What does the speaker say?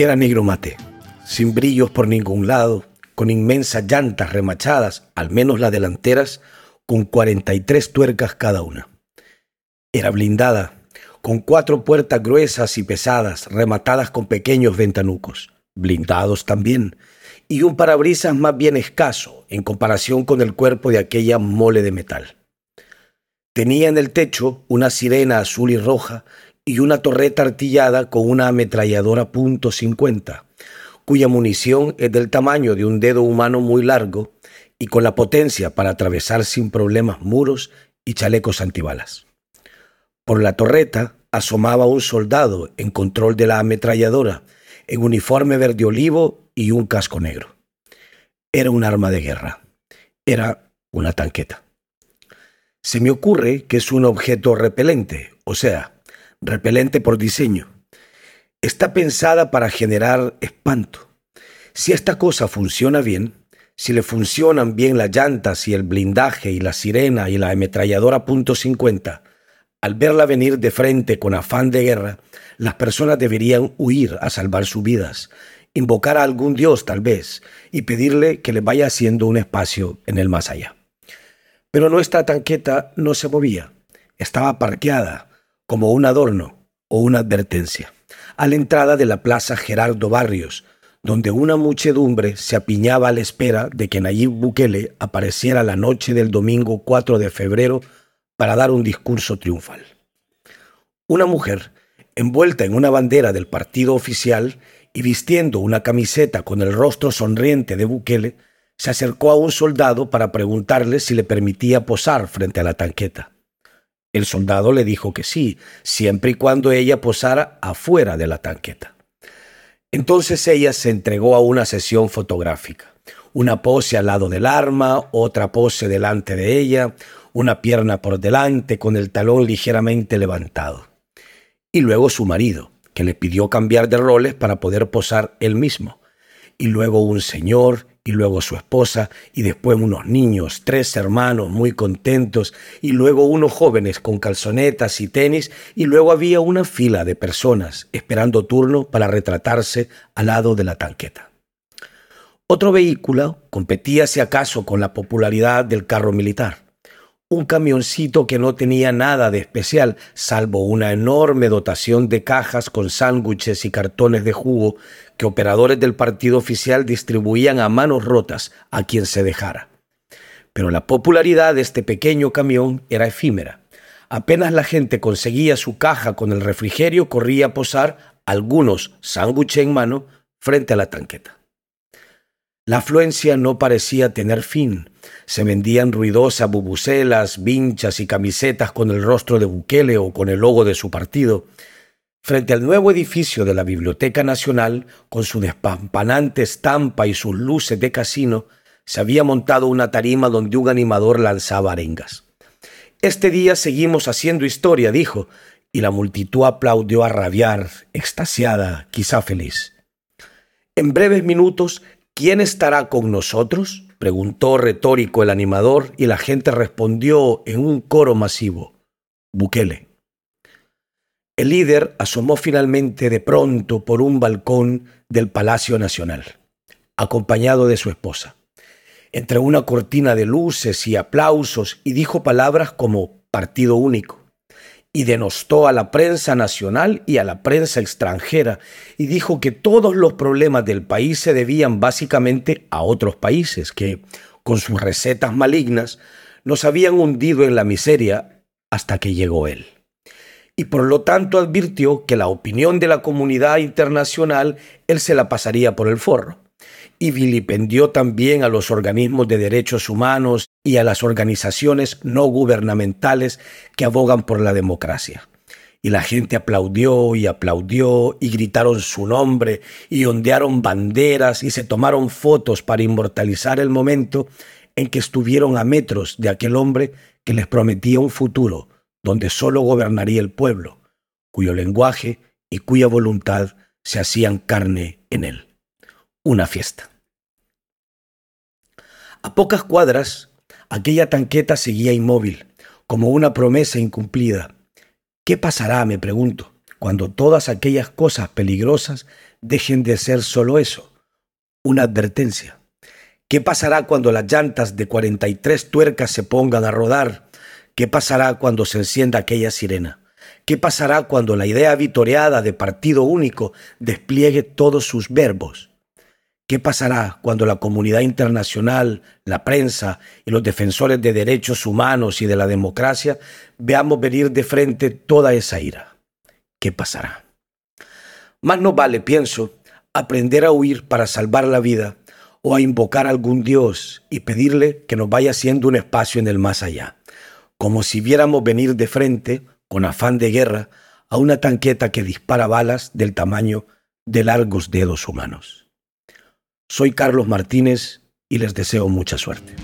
Era negro mate, sin brillos por ningún lado, con inmensas llantas remachadas, al menos las delanteras, con 43 tuercas cada una. Era blindada, con cuatro puertas gruesas y pesadas, rematadas con pequeños ventanucos, blindados también, y un parabrisas más bien escaso en comparación con el cuerpo de aquella mole de metal. Tenía en el techo una sirena azul y roja y una torreta artillada con una ametralladora .50, cuya munición es del tamaño de un dedo humano muy largo y con la potencia para atravesar sin problemas muros y chalecos antibalas. Por la torreta asomaba un soldado en control de la ametralladora, en uniforme verde olivo y un casco negro. Era un arma de guerra. Era una tanqueta. Se me ocurre que es un objeto repelente, o sea, repelente por diseño. Está pensada para generar espanto. Si esta cosa funciona bien, si le funcionan bien las llantas y el blindaje y la sirena y la ametralladora .50, al verla venir de frente con afán de guerra, las personas deberían huir a salvar sus vidas, invocar a algún dios tal vez y pedirle que le vaya haciendo un espacio en el más allá. Pero nuestra tanqueta no se movía, estaba parqueada como un adorno o una advertencia, a la entrada de la Plaza Gerardo Barrios, donde una muchedumbre se apiñaba a la espera de que Nayib Bukele apareciera la noche del domingo 4 de febrero para dar un discurso triunfal. Una mujer, envuelta en una bandera del partido oficial y vistiendo una camiseta con el rostro sonriente de Bukele, se acercó a un soldado para preguntarle si le permitía posar frente a la tanqueta. El soldado le dijo que sí, siempre y cuando ella posara afuera de la tanqueta. Entonces ella se entregó a una sesión fotográfica. Una pose al lado del arma, otra pose delante de ella, una pierna por delante con el talón ligeramente levantado. Y luego su marido, que le pidió cambiar de roles para poder posar él mismo. Y luego un señor y luego su esposa, y después unos niños, tres hermanos muy contentos, y luego unos jóvenes con calzonetas y tenis, y luego había una fila de personas esperando turno para retratarse al lado de la tanqueta. Otro vehículo competía si acaso con la popularidad del carro militar un camioncito que no tenía nada de especial, salvo una enorme dotación de cajas con sándwiches y cartones de jugo que operadores del partido oficial distribuían a manos rotas a quien se dejara. Pero la popularidad de este pequeño camión era efímera. Apenas la gente conseguía su caja con el refrigerio, corría a posar algunos sándwiches en mano frente a la tanqueta. La afluencia no parecía tener fin. Se vendían ruidosas bubucelas, vinchas y camisetas con el rostro de Bukele o con el logo de su partido. Frente al nuevo edificio de la Biblioteca Nacional, con su despampanante estampa y sus luces de casino, se había montado una tarima donde un animador lanzaba arengas. Este día seguimos haciendo historia, dijo, y la multitud aplaudió a rabiar, extasiada, quizá feliz. En breves minutos ¿Quién estará con nosotros? Preguntó retórico el animador y la gente respondió en un coro masivo. Bukele. El líder asomó finalmente de pronto por un balcón del Palacio Nacional, acompañado de su esposa, entre una cortina de luces y aplausos, y dijo palabras como partido único, y denostó a la prensa nacional y a la prensa extranjera y dijo que todos los problemas del país se debían básicamente a otros países que, con sus recetas malignas, nos habían hundido en la miseria hasta que llegó él. Y por lo tanto advirtió que la opinión de la comunidad internacional él se la pasaría por el forro y vilipendió también a los organismos de derechos humanos y a las organizaciones no gubernamentales que abogan por la democracia. Y la gente aplaudió y aplaudió y gritaron su nombre y ondearon banderas y se tomaron fotos para inmortalizar el momento en que estuvieron a metros de aquel hombre que les prometía un futuro donde solo gobernaría el pueblo, cuyo lenguaje y cuya voluntad se hacían carne en él una fiesta. A pocas cuadras, aquella tanqueta seguía inmóvil, como una promesa incumplida. ¿Qué pasará, me pregunto, cuando todas aquellas cosas peligrosas dejen de ser solo eso, una advertencia. ¿Qué pasará cuando las llantas de 43 tuercas se pongan a rodar? ¿Qué pasará cuando se encienda aquella sirena? ¿Qué pasará cuando la idea vitoreada de partido único despliegue todos sus verbos? ¿Qué pasará cuando la comunidad internacional, la prensa y los defensores de derechos humanos y de la democracia veamos venir de frente toda esa ira? ¿Qué pasará? Más nos vale, pienso, aprender a huir para salvar la vida o a invocar a algún Dios y pedirle que nos vaya haciendo un espacio en el más allá, como si viéramos venir de frente, con afán de guerra, a una tanqueta que dispara balas del tamaño de largos dedos humanos. Soy Carlos Martínez y les deseo mucha suerte.